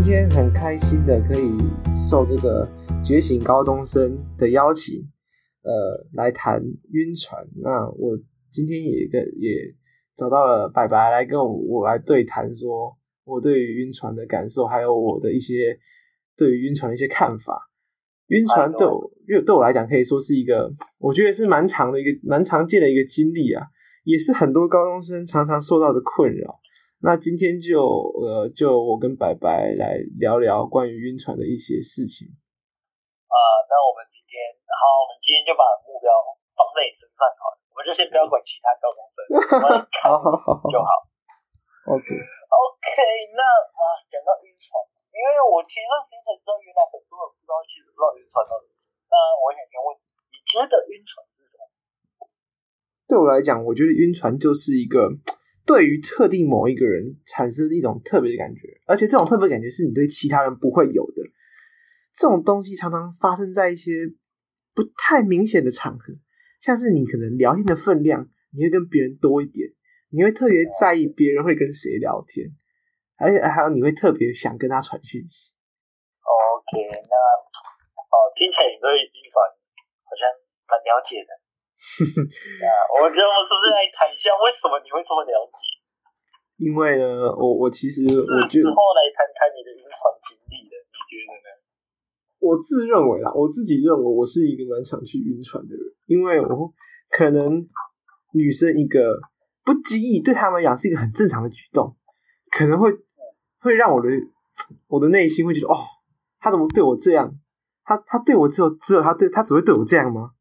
今天很开心的可以受这个觉醒高中生的邀请，呃，来谈晕船。那我今天也跟也找到了白白来跟我我来对谈，说我对于晕船的感受，还有我的一些对于晕船的一些看法。晕船对我，因为对我来讲，可以说是一个，我觉得是蛮长的一个、蛮常见的一个经历啊，也是很多高中生常常受到的困扰。那今天就呃，就我跟白白来聊聊关于晕船的一些事情。啊、呃，那我们今天，好，我们今天就把目标放在你身上好了，我们就先不要管其他高中生，好好好就好。OK OK，那啊，讲到晕船，因为我前段时间才知道，原来很多人不知道，其实不知道晕船到底是什么。那我想先问你，你觉得晕船是什么？对我来讲，我觉得晕船就是一个。对于特定某一个人产生一种特别的感觉，而且这种特别感觉是你对其他人不会有的。这种东西常常发生在一些不太明显的场合，像是你可能聊天的分量，你会跟别人多一点，你会特别在意别人会跟谁聊天，而且还有你会特别想跟他传讯息。OK，那哦，听起来你对晕船好像蛮了解的。我觉得我们是不是来谈一下，为什么你会这么了解？因为呢，我我其实我觉得，后来谈谈你的晕船经历的，你觉得呢？我自认为啦，我自己认为我是一个蛮常去晕船的人，因为我可能女生一个不经意对他们来讲是一个很正常的举动，可能会会让我的我的内心会觉得，哦，他怎么对我这样？他他对我只有只有他对他只会对我这样吗？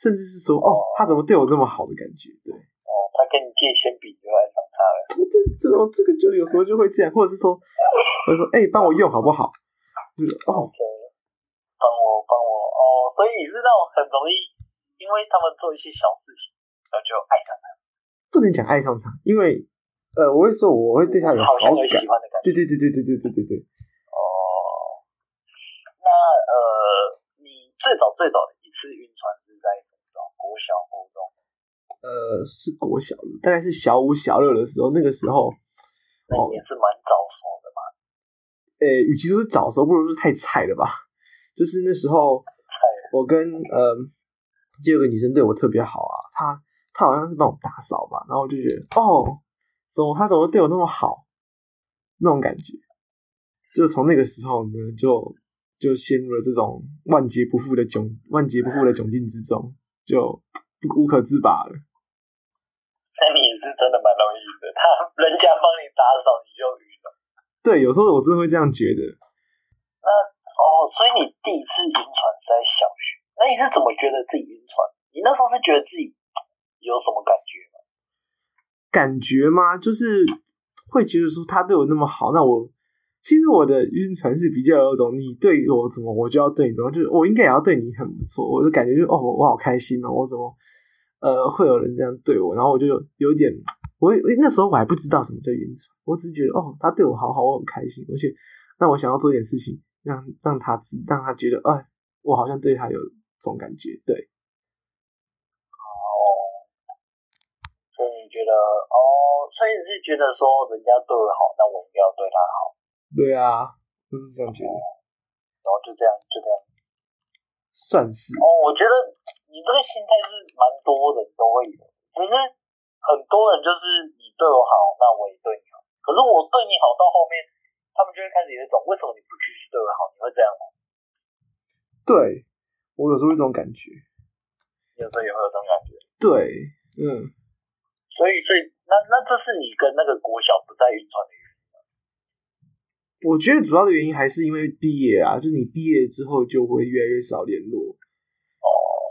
甚至是说，哦，他怎么对我那么好的感觉？对，哦，他跟你借铅笔就爱上他了。这这种这个就有时候就会这样，或者是说，或者说，哎、欸，帮我用好不好？就是哦，帮我帮我哦，所以你是那种很容易，因为他们做一些小事情，然后就爱上他。不能讲爱上他，因为呃，我会说我会对他有好感，有喜欢的感觉。对对对对对对对对对。哦，那呃，你最早最早的一次晕船。国小、活动，呃，是国小的，大概是小五、小六的时候。那个时候，那也是蛮早熟的嘛。诶、欸，与其说是早熟，不如说是太菜了吧。就是那时候，我跟呃，就有个女生对我特别好啊。她她好像是帮我打扫吧，然后我就觉得，哦，怎么她怎么对我那么好？那种感觉，就从那个时候呢，就就陷入了这种万劫不复的窘、万劫不复的窘境之中。就无可自拔了。那你是真的蛮容易的，他人家帮你打扫，你就晕了。对，有时候我真的会这样觉得。那哦，所以你第一次晕船是在小学？那你是怎么觉得自己晕船？你那时候是觉得自己有什么感觉吗？感觉吗？就是会觉得说他对我那么好，那我。其实我的晕船是比较有种，你对我怎么，我就要对你怎么，就是我应该也要对你很不错。我就感觉就哦，我好开心哦，我怎么呃会有人这样对我？然后我就有点，我那时候我还不知道什么叫晕船，我只是觉得哦，他对我好好，我很开心。而且那我想要做点事情，让让他知，让他觉得哎，我好像对他有这种感觉。对，哦，所以你觉得哦，所以你是觉得说人家对我好，那我应该要对他好。对啊，就是这样觉得，然后就这样，就这样，算是哦。我觉得你这个心态是蛮多人都会有，只是很多人就是你对我好，那我也对你好。可是我对你好到后面，他们就会开始有一种，为什么你不继续对我好？你会这样吗？对，我有时候会这种感觉，有时候也会有这种感觉。对，嗯。所以，所以那那这是你跟那个国小不再晕船的原因。我觉得主要的原因还是因为毕业啊，就是你毕业之后就会越来越少联络。哦，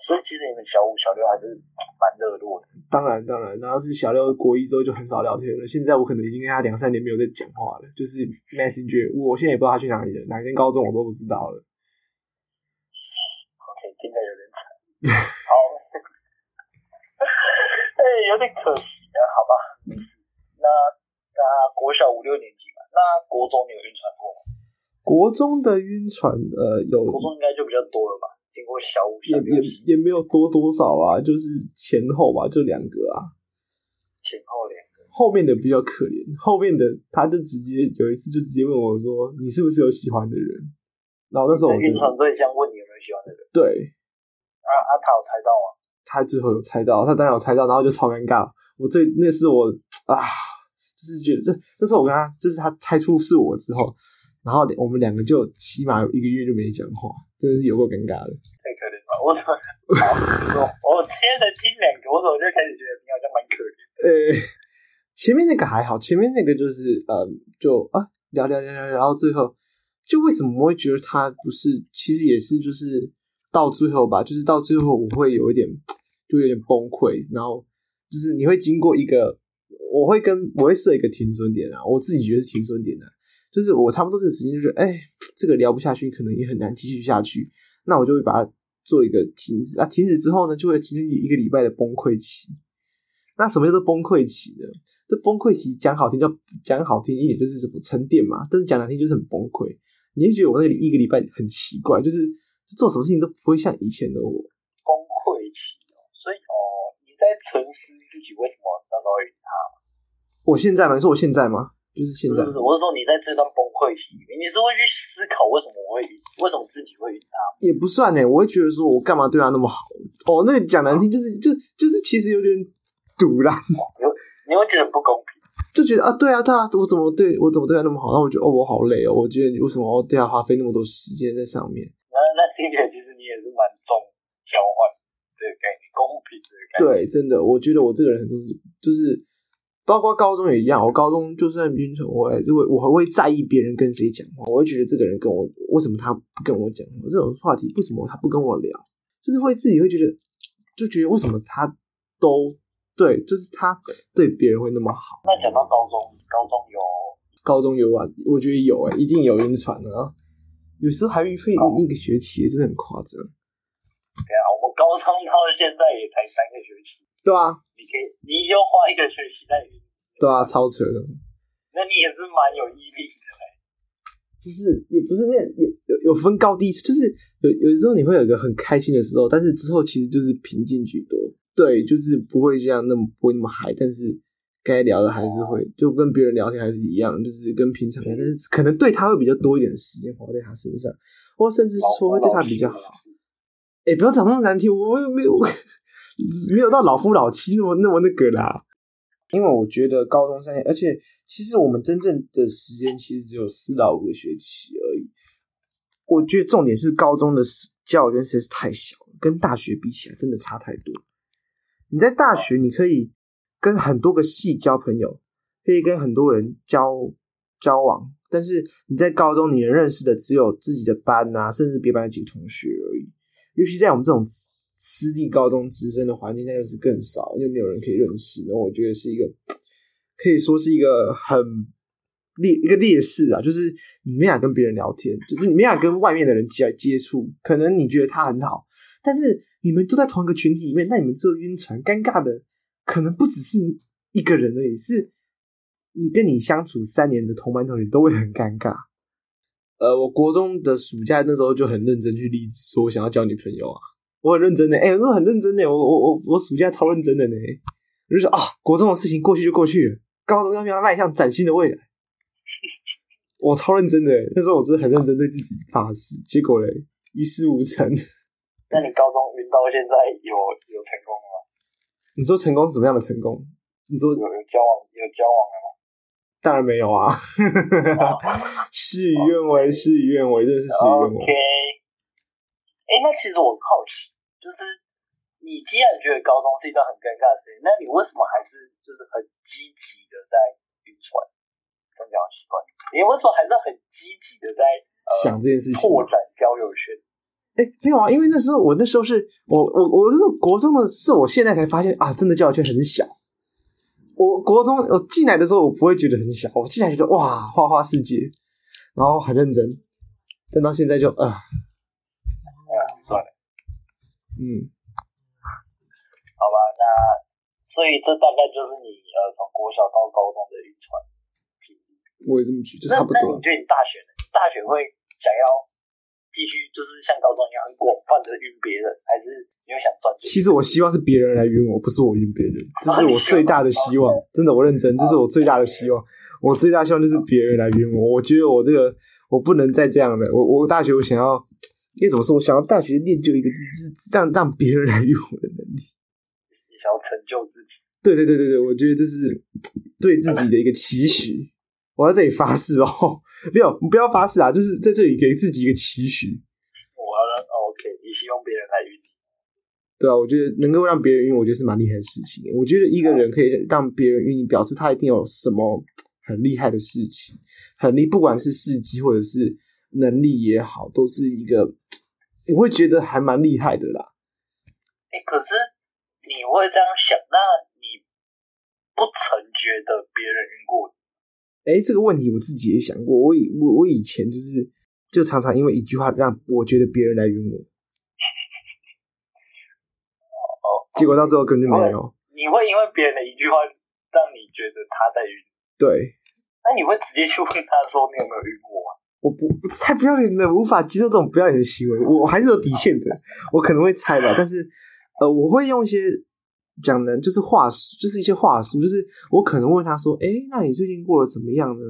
所以其实你们小五、小六还是 蛮热络的。当然，当然，然后是小六国一之后就很少聊天了。现在我可能已经跟他两三年没有在讲话了，就是 Messenger，我现在也不知道他去哪里了，哪间高中我都不知道了。OK，听起来有点惨。好，哎、欸，有点可惜啊，好吧，没事。那那国小五六年级嘛。那国中你有晕船过吗？国中的晕船，呃，有。国中应该就比较多了吧？经过小五、小六也也没有多多少啊，就是前后吧，就两个啊。前后两个。后后面的比较可怜，后面的他就直接有一次就直接问我说：“你是不是有喜欢的人？”然后那时候我晕船对象问你有没有喜欢的人，对，啊啊，他有猜到吗？他最后有猜到，他当然有猜到，然后就超尴尬。我最那是我啊，就是觉得这那时候我跟他就是他猜出是我之后，然后我们两个就起码有一个月就没讲话，真的是有够尴尬的。太可怜了，我怎么？我今天才听两个，我怎么就开始觉得你好像蛮可怜？呃，前面那个还好，前面那个就是呃，就啊聊聊聊聊，然后最后就为什么我会觉得他不是？其实也是就是到最后吧，就是到最后我会有一点就有点崩溃，然后就是你会经过一个，我会跟我会设一个停损点啊，我自己觉得是停损点的，就是我差不多这个时间就是哎，这个聊不下去，可能也很难继续下去，那我就会把它做一个停止啊，停止之后呢，就会经历一个礼拜的崩溃期。那什么叫做崩溃期呢？这崩溃期讲好听叫讲好听一点就是什么沉淀嘛，但是讲难听就是很崩溃。你会觉得我那里一个礼拜很奇怪，就是做什么事情都不会像以前的我。崩溃期哦，所以哦，你在沉思自己为什么那时候会他？我现在吗？是我现在吗？就是现在。不是，不是，我是说你在这段崩溃期里面，你是会去思考为什么我会为什么自己会赢他？也不算呢，我会觉得说我干嘛对他那么好？哦，那个讲难听就是就就是其实有点。赌啦，你你会觉得不公平，就觉得啊，对啊，对啊，我怎么对我怎么对他那么好？那我觉得哦，我好累哦。我觉得你为什么要对他花费那么多时间在上面？那那听起来其实你也是蛮重交换这个概念，公平这个概念。对，真的，我觉得我这个人很多是就是，包括高中也一样。我高中就算晕船，我还是会我还会在意别人跟谁讲话。我会觉得这个人跟我为什么他不跟我讲话？这种话题为什么他不跟我聊？就是会自己会觉得，就觉得为什么他都。对，就是他对别人会那么好。那讲到高中，高中有高中有啊，我觉得有哎、欸，一定有晕船啊。有时候还会会一个学期，真的很夸张。对啊，我们高中到现在也才三个学期。对啊，你可以，你就花一个学期在晕。对啊，超扯的。那你也是蛮有毅力的。就是也不是那有有有分高低，就是有有时候你会有一个很开心的时候，但是之后其实就是平静居多。对，就是不会这样那么不会那么嗨，但是该聊的还是会，就跟别人聊天还是一样，就是跟平常一样，但是可能对他会比较多一点的时间花在他身上，或甚至是说会对他比较好。哎，不要讲那么难听，我没有 没有到老夫老妻那么那么那个啦。因为我觉得高中三年，而且其实我们真正的时间其实只有四到五个学期而已。我觉得重点是高中的交友圈实在是太小了，跟大学比起来真的差太多。你在大学，你可以跟很多个系交朋友，可以跟很多人交交往，但是你在高中，你能认识的只有自己的班啊，甚至别班的几个同学而已。尤其在我们这种私立高中直升的环境，那就是更少，因为没有人可以认识。那我觉得是一个，可以说是一个很劣一个劣势啊，就是你没法跟别人聊天，就是你没法跟外面的人接接触。可能你觉得他很好，但是。你们都在同一个群体里面，那你们最后晕船，尴尬的可能不只是一个人而已，是你跟你相处三年的同班同学都会很尴尬。呃，我国中的暑假那时候就很认真去立志，说我想要交女朋友啊，我很认真的，哎、欸，我很认真的，我我我我暑假超认真的呢，我就说啊，国中的事情过去就过去了，高中要不要迈向崭新的未来？我超认真的，那时候我是很认真对自己发誓，结果嘞一事无成。那你高中晕到现在有有成功了吗？你说成功是什么样的成功？你说有有交往有交往了吗？当然没有啊！事与愿违，事与愿违，真的是事与愿违。OK，哎、欸，那其实我很好奇，就是你既然觉得高中是一段很尴尬的事情，那你为什么还是就是很积极的在晕船？这样习惯？你为什么还是很积极的在、呃、想这件事情，拓展交友圈？哎，没有啊，因为那时候我那时候是我我我是国中的，是我现在才发现啊，真的交友圈很小。我国中我进来的时候，我不会觉得很小，我进来觉得哇，花花世界，然后很认真，但到现在就啊，嗯，好吧，那所以这大概就是你呃从国小到高中的晕船经历。我也这么觉得，就差不多。你觉得你大学呢？大学会想要？继续就是像高中一样很广泛的晕别人，还是你会想赚钱？其实我希望是别人来晕我，不是我晕别人，这是我最大的希望。真的，我认真，这是我最大的希望。我最大希望就是别人来晕我。我觉得我这个我不能再这样了。我我大学我想要，应该怎么说？我想要大学练就一个字，让让别人来用我的能力。你想要成就自己？对对对对对，我觉得这是对自己的一个期许。我在这里发誓哦，没有，你不要发誓啊，就是在这里给自己一个期许。我要让 OK，你希望别人来晕你？对啊，我觉得能够让别人晕，我觉得是蛮厉害的事情。我觉得一个人可以让别人晕你，表示他一定有什么很厉害的事情，很厉，不管是事迹或者是能力也好，都是一个 我会觉得还蛮厉害的啦。哎、欸，可是你会这样想，那你不曾觉得别人晕过你？哎，这个问题我自己也想过。我以我我以前就是就常常因为一句话让我觉得别人来晕我，哦，结果到最后根本就没有。你会因为别人的一句话让你觉得他在晕？对。那你会直接去问他说你有没有晕过吗？我不，太不要脸了，无法接受这种不要脸的行为。我还是有底线的，我可能会猜吧，但是呃，我会用一些。讲的就是话术，就是一些话术，就是我可能问他说：“哎、欸，那你最近过得怎么样呢？”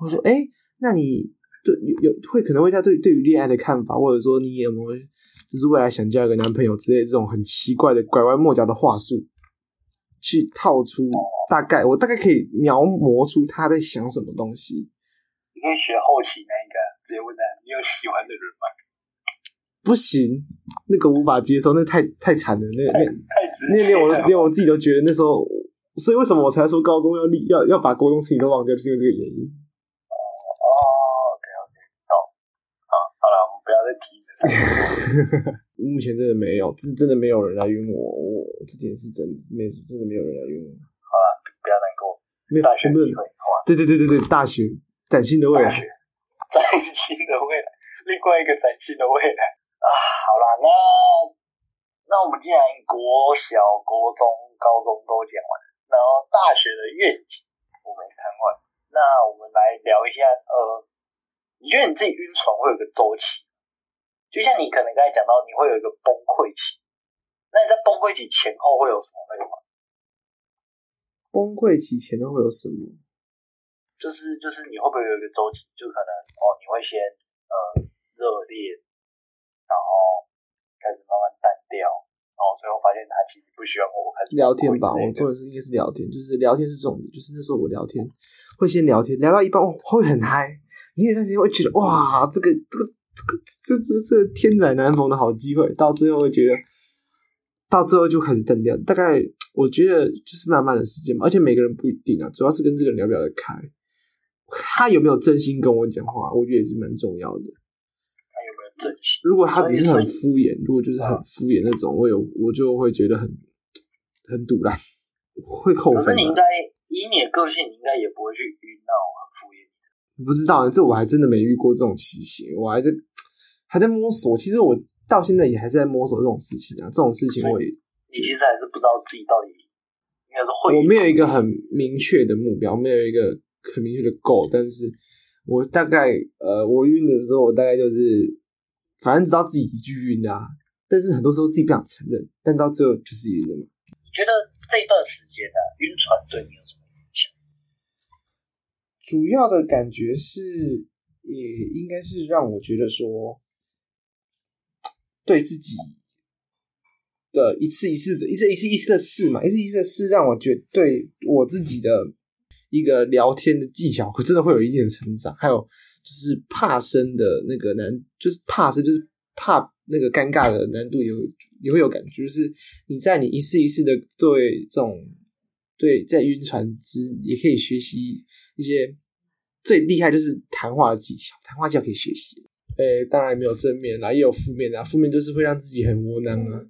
我说：“哎、欸，那你对有有会可能问他对对于恋爱的看法，或者说你有没有就是未来想交一个男朋友之类的这种很奇怪的拐弯抹角的话术，去套出大概我大概可以描摹出他在想什么东西。你可以学后期那个直接问他：你有喜欢的人吧？”不行，那个无法接受，那个、太太惨了，那那那连我连我自己都觉得那时候，所以为什么我才说高中要立要要把高中事情都忘掉，就是因为这个原因。哦哦，OK OK，好，好，好了，我们不要再提了。目前真的没有，真真的没有人来冤我，我这件事真的没事，真的没有人来冤我。好了，不要难过，没有大学机会，对对对对对，大学崭新的未来，崭新的未来，另外一个崭新的未来。啊，好啦，那那我们既然国小、国中、高中都讲完了，然后大学的愿景我们也谈完，那我们来聊一下，呃，你觉得你自己晕船会有个周期？就像你可能刚才讲到，你会有一个崩溃期，那你在崩溃期前后会有什么那个吗？崩溃期前后会有什么？就是就是你会不会有一个周期？就可能哦，你会先呃热烈。然后开始慢慢淡掉，然后最后发现他其实不喜欢我，开始聊天吧。我做的是应该是聊天，就是聊天是重点。就是那时候我聊天会先聊天，聊到一半我会很嗨，你有段时间会觉得哇，这个这个这个这这这天载难逢的好机会。到最后会觉得，到最后就开始淡掉。大概我觉得就是慢慢的时间嘛，而且每个人不一定啊，主要是跟这个人聊不聊得开，他有没有真心跟我讲话，我觉得也是蛮重要的。如果他只是很敷衍，如果就是很敷衍那种，我有我就会觉得很很堵烂，会扣分。可是你应该以你的个性，你应该也不会去遇那种很敷衍的。不知道呢，这我还真的没遇过这种情形，我还在还在摸索。其实我到现在也还是在摸索这种事情啊，这种事情我也你其实还是不知道自己到底应该是会。我没有一个很明确的目标，没有一个很明确的 goal，但是我大概呃，我晕的时候，我大概就是。反正知道自己是晕啊，但是很多时候自己不想承认，但到最后就是晕了嘛。你觉得这一段时间呢、啊，晕船对你有什么影响？主要的感觉是，也应该是让我觉得说，对自己的一次一次的一次一次一次的试嘛，一次一次的试，让我觉得对我自己的一个聊天的技巧，可真的会有一定的成长，还有。就是怕生的那个难，就是怕生，就是怕那个尴尬的难度也会也会有感觉。就是你在你一次一次的对这种对在晕船之，也可以学习一些最厉害就是谈话的技巧，谈话技巧可以学习。诶，当然没有正面啦，也有负面啦。负面就是会让自己很窝囊啊。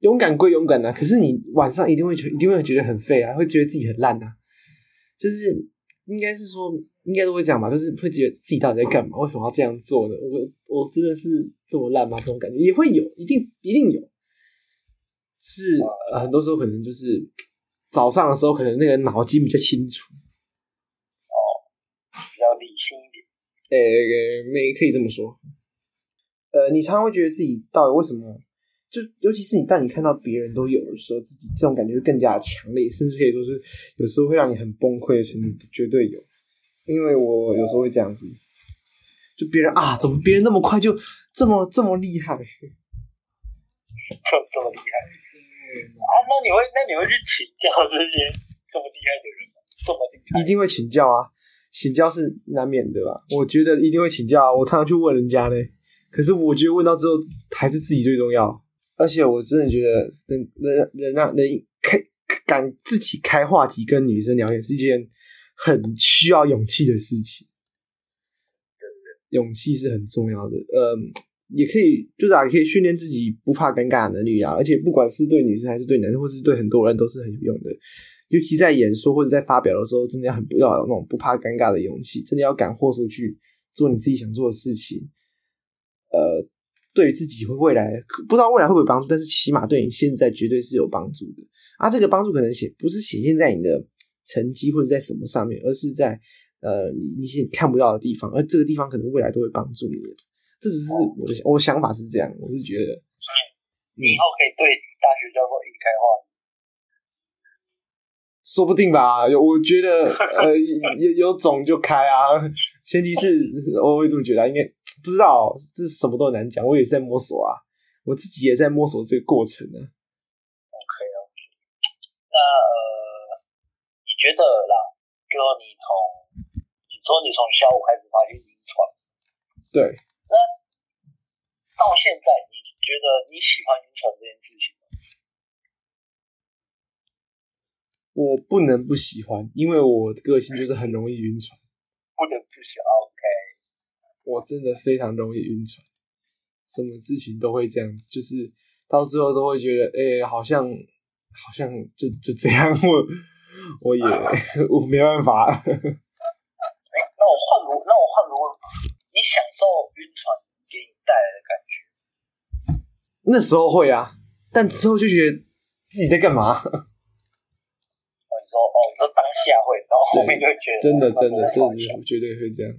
勇敢归勇敢啊，可是你晚上一定会觉一定会觉得很废啊，会觉得自己很烂啊。就是应该是说。应该都会讲吧，就是会觉得自己到底在干嘛？为什么要这样做呢？我我真的是这么烂吗？这种感觉也会有，一定一定有。是、呃、很多时候可能就是早上的时候，可能那个脑筋比较清楚，哦，比较理性一点。诶、欸，没可以这么说。呃，你常常会觉得自己到底为什么？就尤其是你当你看到别人都有的时候，自己这种感觉会更加的强烈，甚至可以说是有时候会让你很崩溃的程度，绝对有。因为我有时候会这样子，就别人啊，怎么别人那么快就这么这么厉害？这这么厉害？啊，那你会那你会去请教这些这么厉害的人吗？这么厉害？一定会请教啊，请教是难免的吧？我觉得一定会请教啊，我常常去问人家呢。可是我觉得问到之后还是自己最重要。而且我真的觉得能能能让能开敢自己开话题跟女生聊天是一件很需要勇气的事情。勇气是很重要的。嗯，也可以就是啊，也可以训练自己不怕尴尬的能力啊。而且不管是对女生还是对男生，或是对很多人都是很有用的。尤其在演说或者在发表的时候，真的要很不要有那种不怕尴尬的勇气，真的要敢豁出去做你自己想做的事情。呃。对于自己会未来不知道未来会不会帮助，但是起码对你现在绝对是有帮助的啊！这个帮助可能显不是显现在你的成绩或者在什么上面，而是在呃你一些看不到的地方，而这个地方可能未来都会帮助你。这只是我的我想法是这样，我是觉得，所以你以后可以对大学教授引开话，说不定吧？我觉得呃有有种就开啊，前提是我会这么觉得，应该。不知道，这是什么都很难讲。我也是在摸索啊，我自己也在摸索这个过程呢。OK OK，那觉得啦，就你从你说你从小五开始发现晕船，对，那到现在你觉得你喜欢晕船这件事情吗？我不能不喜欢，因为我的个性就是很容易晕船。不能不喜欢，OK。我真的非常容易晕船，什么事情都会这样子，就是到最后都会觉得，哎、欸，好像好像就就这样，我我也 我没办法。哎、欸，那我换个那我换个问法，你享受晕船给你带来的感觉？那时候会啊，但之后就觉得自己在干嘛？哦，你说哦，你说当下会，然后后面就会觉得真的真的，真的，我绝对会这样。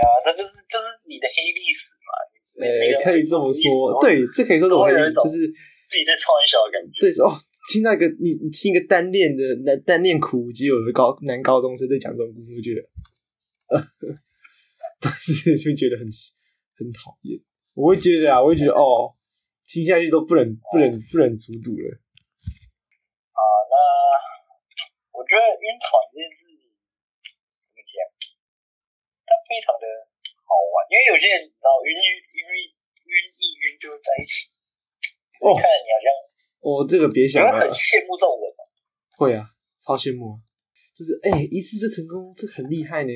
啊，这就是就是你的黑历史嘛？呃、欸，可以这么说，对，这可以说是我黑历史，就是自己在创玩笑的感觉。对哦，听那个你你听一个单恋的单单恋苦无机有的高男高中生在讲这种故事，我觉得，但是就觉得很很讨厌。我会觉得啊，我会觉得哦，听下去都不忍不忍不忍卒读了。啊，那我觉得晕船这件事。非常的好玩，因为有些人你知道晕晕晕晕一晕就会在一起。哦，看着你好像哦，这个别想了，很羡慕这种人吗？会啊，超羡慕啊！就是哎、欸，一次就成功，这很厉害呢。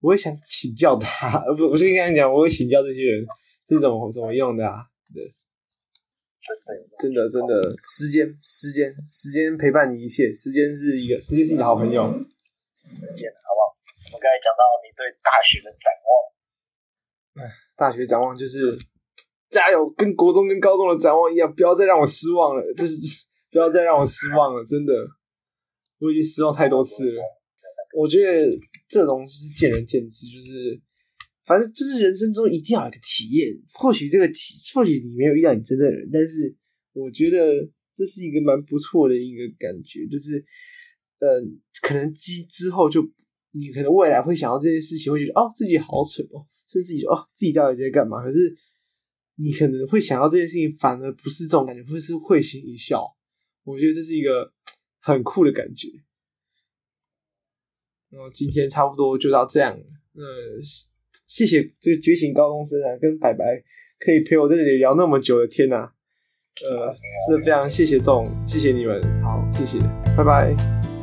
我也想请教他，呃，不，我就跟你讲，我会请教这些人是怎么怎么用的啊？对，真的真的，时间时间时间陪伴你一切，时间是一个，时间是你的好朋友。好不好我刚才讲到你对大学的展望，哎，大学展望就是加油，跟国中跟高中的展望一样，不要再让我失望了，就是 不要再让我失望了，真的，我已经失望太多次了。我觉得这东西是见仁见智，就是反正就是人生中一定要有个体验，或许这个体，或许你没有遇到你真的人，但是我觉得这是一个蛮不错的一个感觉，就是嗯、可能之之后就。你可能未来会想到这件事情，会觉得哦自己好蠢哦，甚至自己哦自己到底在干嘛？可是你可能会想到这件事情，反而不是这种感觉，会是会心一笑。我觉得这是一个 很酷的感觉。然后今天差不多就到这样了。呃，谢谢这个觉醒高中生啊，跟白白可以陪我在这里聊那么久的天呐。呃，真的非常谢谢这种，谢谢你们，好，谢谢，拜拜。